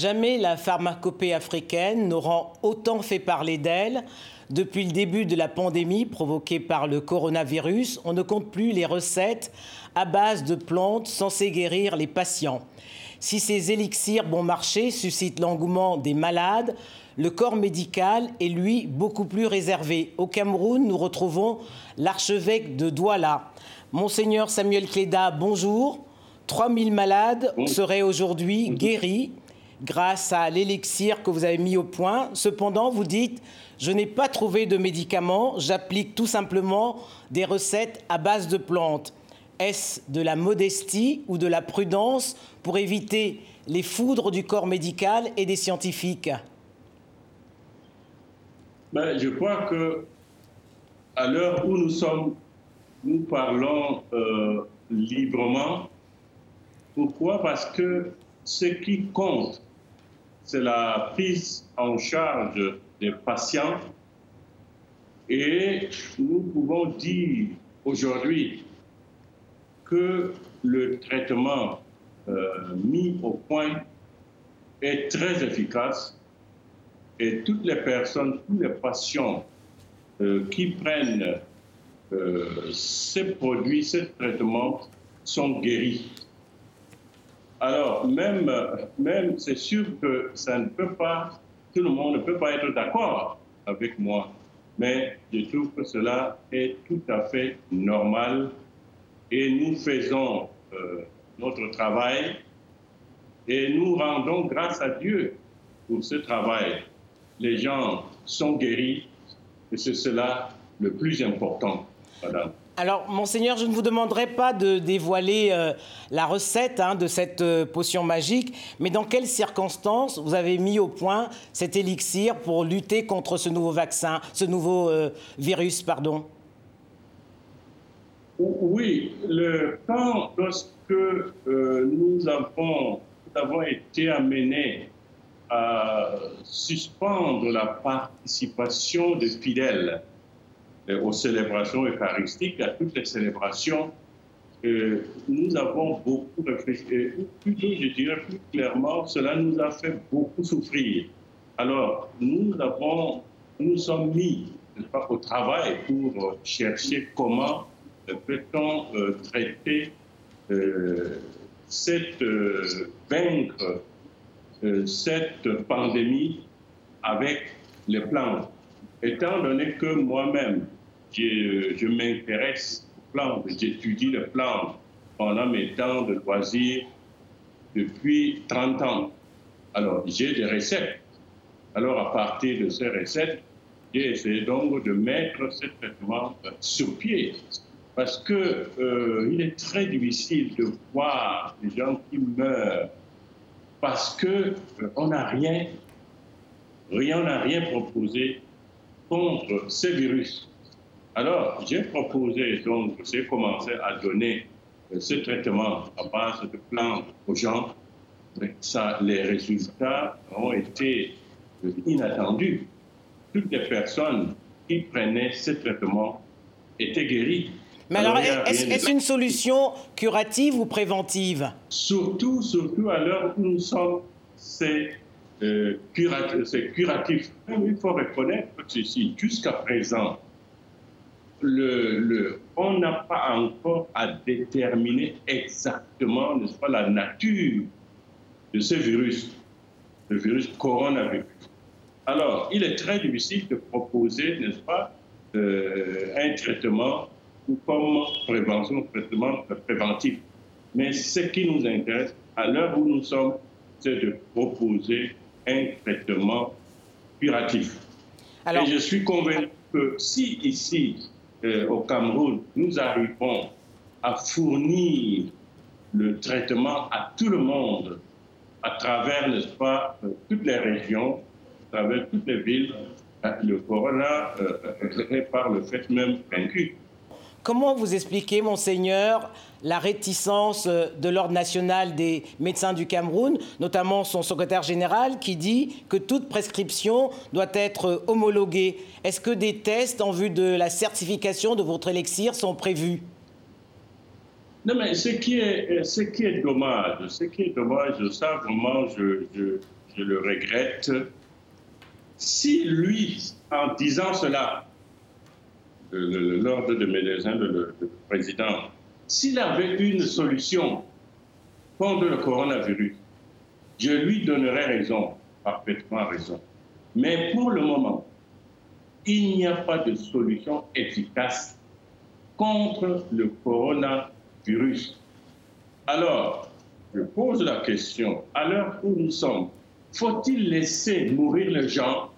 Jamais la pharmacopée africaine n'aura autant fait parler d'elle. Depuis le début de la pandémie provoquée par le coronavirus, on ne compte plus les recettes à base de plantes censées guérir les patients. Si ces élixirs bon marché suscitent l'engouement des malades, le corps médical est lui beaucoup plus réservé. Au Cameroun, nous retrouvons l'archevêque de Douala. Monseigneur Samuel Cléda, bonjour. 3000 malades seraient aujourd'hui guéris grâce à l'élixir que vous avez mis au point. Cependant, vous dites, je n'ai pas trouvé de médicaments, j'applique tout simplement des recettes à base de plantes. Est-ce de la modestie ou de la prudence pour éviter les foudres du corps médical et des scientifiques? Ben, Je crois que à l'heure où nous sommes, nous parlons euh, librement. Pourquoi? Parce que ce qui compte, c'est la prise en charge des patients. Et nous pouvons dire aujourd'hui que le traitement euh, mis au point est très efficace et toutes les personnes, tous les patients euh, qui prennent euh, ces produits, ces traitements sont guéris. Alors, même, même c'est sûr que ça ne peut pas, tout le monde ne peut pas être d'accord avec moi, mais je trouve que cela est tout à fait normal et nous faisons euh, notre travail et nous rendons grâce à Dieu pour ce travail. Les gens sont guéris et c'est cela le plus important. Madame. Alors, monseigneur, je ne vous demanderai pas de dévoiler euh, la recette hein, de cette euh, potion magique, mais dans quelles circonstances vous avez mis au point cet élixir pour lutter contre ce nouveau vaccin, ce nouveau euh, virus, pardon? Oui, le temps lorsque nous avons, nous avons été amenés à suspendre la participation des fidèles aux célébrations eucharistiques, à toutes les célébrations, euh, nous avons beaucoup réfléchi. plutôt, je dirais plus clairement, cela nous a fait beaucoup souffrir. Alors, nous avons, nous sommes mis au travail pour chercher comment peut-on euh, traiter cette vaincre cette pandémie avec les plantes. Étant donné que moi-même, je, m'intéresse aux plantes, j'étudie les plantes pendant mes temps de loisirs depuis 30 ans. Alors, j'ai des recettes. Alors, à partir de ces recettes, j'ai essayé donc de mettre ce traitement sur pied. Parce qu'il euh, est très difficile de voir des gens qui meurent parce qu'on euh, n'a rien, rien n'a rien proposé contre ces virus. Alors, j'ai proposé, donc, j'ai commencé à donner euh, ce traitement à base de plantes aux gens. Ça, les résultats ont été euh, inattendus. Toutes les personnes qui prenaient ce traitement étaient guéries. Mais alors, est-ce une solution curative ou préventive? Surtout, surtout à l'heure où nous sommes, c'est euh, curatif. Il faut reconnaître ceci. Jusqu'à présent, le, on n'a pas encore à déterminer exactement, n'est-ce pas, la nature de ce virus, le virus coronavirus. Alors, il est très difficile de proposer, n'est-ce pas, euh, un traitement comme prévention, traitement préventif. Mais ce qui nous intéresse, à l'heure où nous sommes, c'est de proposer un traitement curatif. Et je suis convaincu que si ici, euh, au Cameroun, nous arrivons à fournir le traitement à tout le monde, à travers, n'est-ce pas, euh, toutes les régions, à travers toutes les villes, euh, le corona est par le fait même vaincu. Comment vous expliquez, monseigneur, la réticence de l'Ordre national des médecins du Cameroun, notamment son secrétaire général, qui dit que toute prescription doit être homologuée? Est-ce que des tests en vue de la certification de votre élixir sont prévus? Non, mais ce qui est, ce qui est dommage, ce qui est dommage, ça vraiment, je, je le regrette. Si lui, en disant cela, l'ordre de médecins, le, le président, s'il avait une solution contre le coronavirus, je lui donnerais raison, parfaitement raison. Mais pour le moment, il n'y a pas de solution efficace contre le coronavirus. Alors, je pose la question, à l'heure où nous sommes, faut-il laisser mourir les gens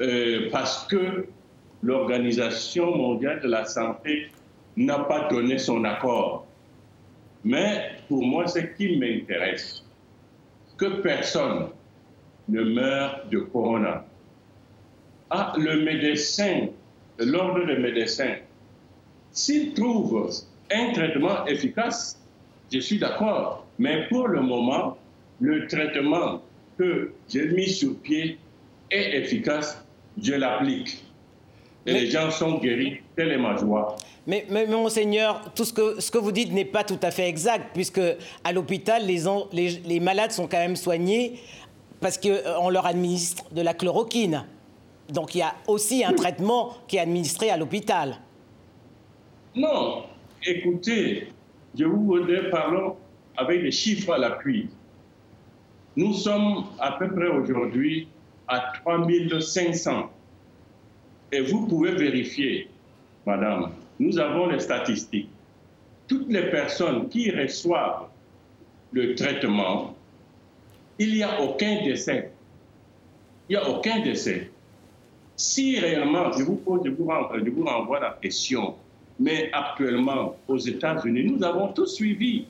euh, parce que l'Organisation mondiale de la santé n'a pas donné son accord Mais pour moi, ce qui m'intéresse, que personne ne meure de corona. Ah, le médecin, l'ordre des médecins, s'il trouve un traitement efficace, je suis d'accord. Mais pour le moment, le traitement que j'ai mis sur pied est efficace, je l'applique. Et les gens sont guéris, telle est ma joie. Mais, mais, monseigneur, tout ce que, ce que vous dites n'est pas tout à fait exact, puisque à l'hôpital, les, les, les, malades sont quand même soignés parce qu'on euh, leur administre de la chloroquine. Donc il y a aussi un traitement qui est administré à l'hôpital. Non, écoutez, je vous parlons avec des chiffres à l'appui. Nous sommes à peu près aujourd'hui à 3500. Et vous pouvez vérifier, madame, nous avons les statistiques. Toutes les personnes qui reçoivent le traitement, il n'y a aucun décès. Il n'y a aucun décès. Si réellement, je vous, pose, je vous, renvoie, vous renvoie la question, mais actuellement, aux États-Unis, nous avons tous suivi.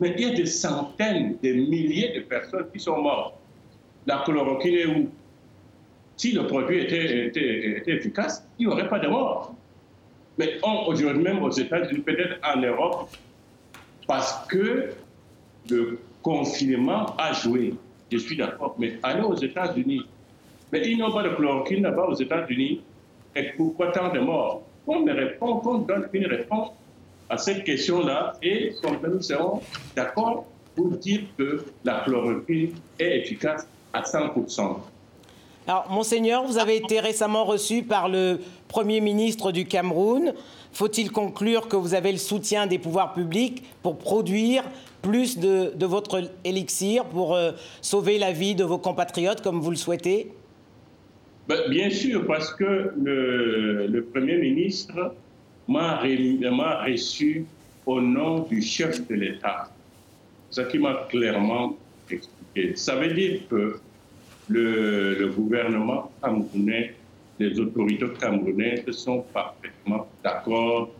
Mais il y a des centaines, des milliers de personnes qui sont mortes. La chloroquine est où? Si le produit était, efficace, il n'y aurait pas de mort. Mais aujourd'hui même aux États-Unis, peut-être en Europe, parce que le confinement a joué. Je suis d'accord. Mais allez aux États-Unis. Mais ils n'ont pas de chloroquine là-bas aux États-Unis. Et pourquoi tant de morts? Qu'on me répond, qu'on donne une réponse à cette question-là et nous serons d'accord pour dire que la chloroquine est efficace à 100%. Alors, Monseigneur, vous avez été récemment reçu par le Premier ministre du Cameroun. Faut-il conclure que vous avez le soutien des pouvoirs publics pour produire plus de, votre élixir, pour euh, sauver la vie de vos compatriotes comme vous le souhaitez? Ben, Bien sûr, parce que le, Premier ministre m'a reçu au nom du chef de l'État. Ce qui m'a clairement expliqué. Ça veut dire que le, gouvernement camerounais, les autorités camerounaises sont parfaitement d'accord,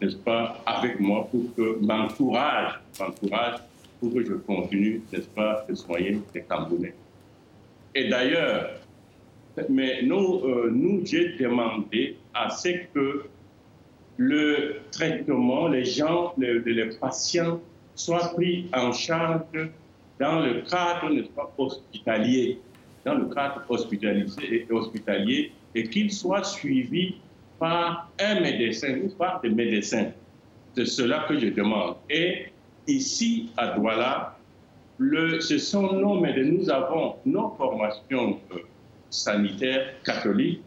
n'est-ce pas, avec moi pour que m'encourage, m'encourage pour que je continue, n'est-ce pas, de soigner les Camerounais. Et d'ailleurs, mais nous, euh, nous j'ai demandé à ce que le traitement, les gens, les, les patients soient pris en charge dans le cadre, n'est-ce pas, hospitalier dans le cadre hospitalisé, hospitalier et qu'il soit suivi par un médecin ou par des médecins. C'est cela que je demande. Et ici, à Douala, ce sont nos médecins. Nous avons nos formations euh, sanitaires catholiques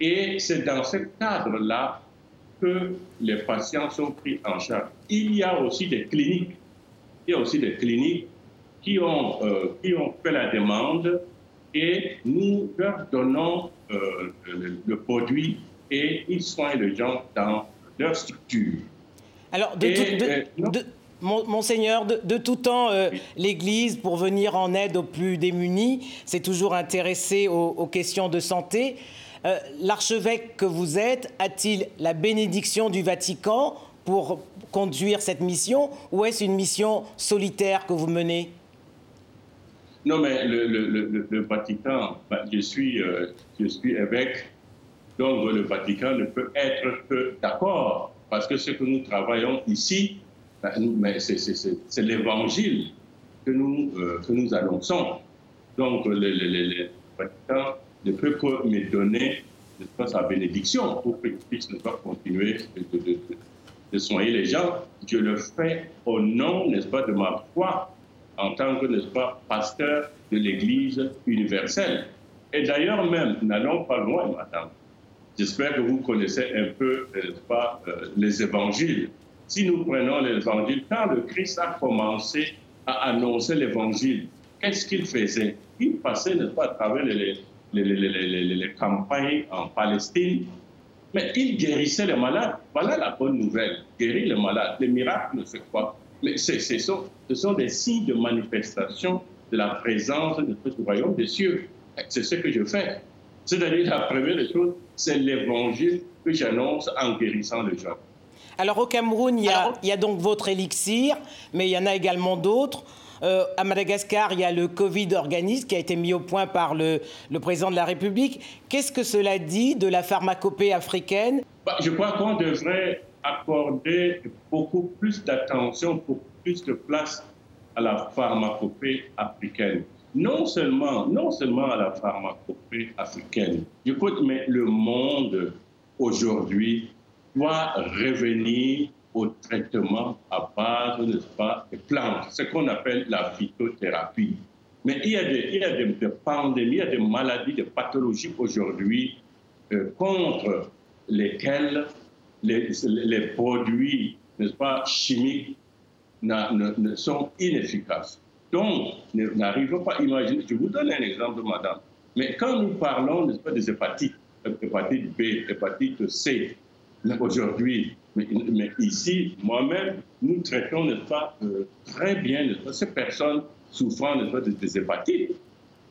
et c'est dans ce cadre-là que les patients sont pris en charge. Il y a aussi des cliniques, il y a aussi des cliniques qui ont, euh, qui ont fait la demande et nous leur donnons euh, le, produit et ils soignent les gens dans leur structure. Alors, de, euh, Monseigneur, de, tout temps, euh, l'Église, pour venir en aide aux plus démunis, s'est toujours intéressée aux, questions de santé. L'archevêque que vous êtes a-t-il la bénédiction du Vatican pour conduire cette mission ou est-ce une mission solitaire que vous menez? Non, mais le, le, le, Vatican, bah, je, suis, euh, je suis évêque, donc le Vatican ne peut être que d'accord, parce que ce que nous travaillons ici, bah, c'est l'évangile que nous, euh, que nous annonçons. Donc le, Vatican ne peut que me donner sa bénédiction pour que je puisse continuer de, de, de, soigner les gens. Je le fais au nom, n'est-ce pas, de ma foi en tant que, pas, pasteur de l'Église universelle. Et d'ailleurs même, n'allons pas loin, madame. J'espère que vous connaissez un peu, pas, euh, les évangiles. Si nous prenons l'évangile, quand le Christ a commencé à annoncer l'évangile, qu'est-ce qu'il faisait? Il passait, n'est-ce pas, à travers les, les, les, les, campagnes en Palestine, mais il guérissait les malades. Voilà la bonne nouvelle. Guérir les malades. Les miracles ne fait quoi Mais ce sont, ce sont des signes de manifestation de la présence de notre royaume des cieux. C'est ce que je fais. C'est-à-dire, la première des choses, c'est l'évangile que j'annonce en guérissant les gens. Alors au Cameroun, il y, a, il y a donc votre élixir, mais il y en a également d'autres. Euh, à Madagascar, il y a le Covid organisme qui a été mis au point par le, président de la République. Qu'est-ce que cela dit de la pharmacopée africaine? Bah, Je crois qu'on devrait accorder beaucoup plus d'attention, beaucoup plus de place à la pharmacopée africaine. Non seulement, non seulement à la pharmacopée africaine. Écoute, mais le monde aujourd'hui doit revenir au traitement à base, des plantes, ce qu'on appelle la phytothérapie. Mais il y a des, il y a des, pandémies, il y a des maladies, des pathologies aujourd'hui euh, contre lesquelles les, produits, n'est-ce pas, chimiques ne, sont inefficaces. Donc, n'arrivons pas à imaginer, je vous donne un exemple, madame, mais quand nous parlons, n'est-ce pas, des hépatites, hépatite B, hépatite C, aujourd'hui, mais, ici, moi-même, nous traitons, n'est-ce euh, très bien, ces personnes souffrant, n'est-ce pas, des, hépatites.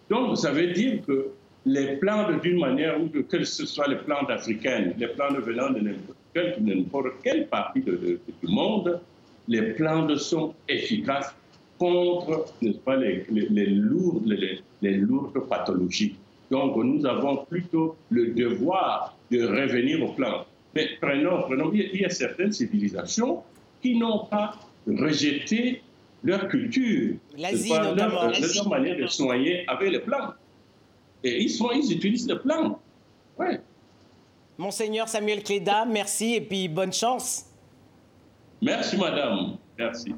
Donc, ça veut dire que les plantes, d'une manière ou de que ce soit les plantes africaines, les plantes venant de n'importe quelle partie du monde, les plantes sont efficaces contre, n'est-ce pas, les, lourdes, les, les lourdes pathologies. Donc, nous avons plutôt le devoir de revenir aux plantes. Mais prenons, prenons, il y a certaines civilisations qui n'ont pas rejeté leur culture, L'Asie. Leur, leur, manière de soigner avec les plantes. Et ils, sont, ils utilisent les plantes. Monseigneur Samuel Cléda, merci et puis bonne chance. Merci, madame. Merci.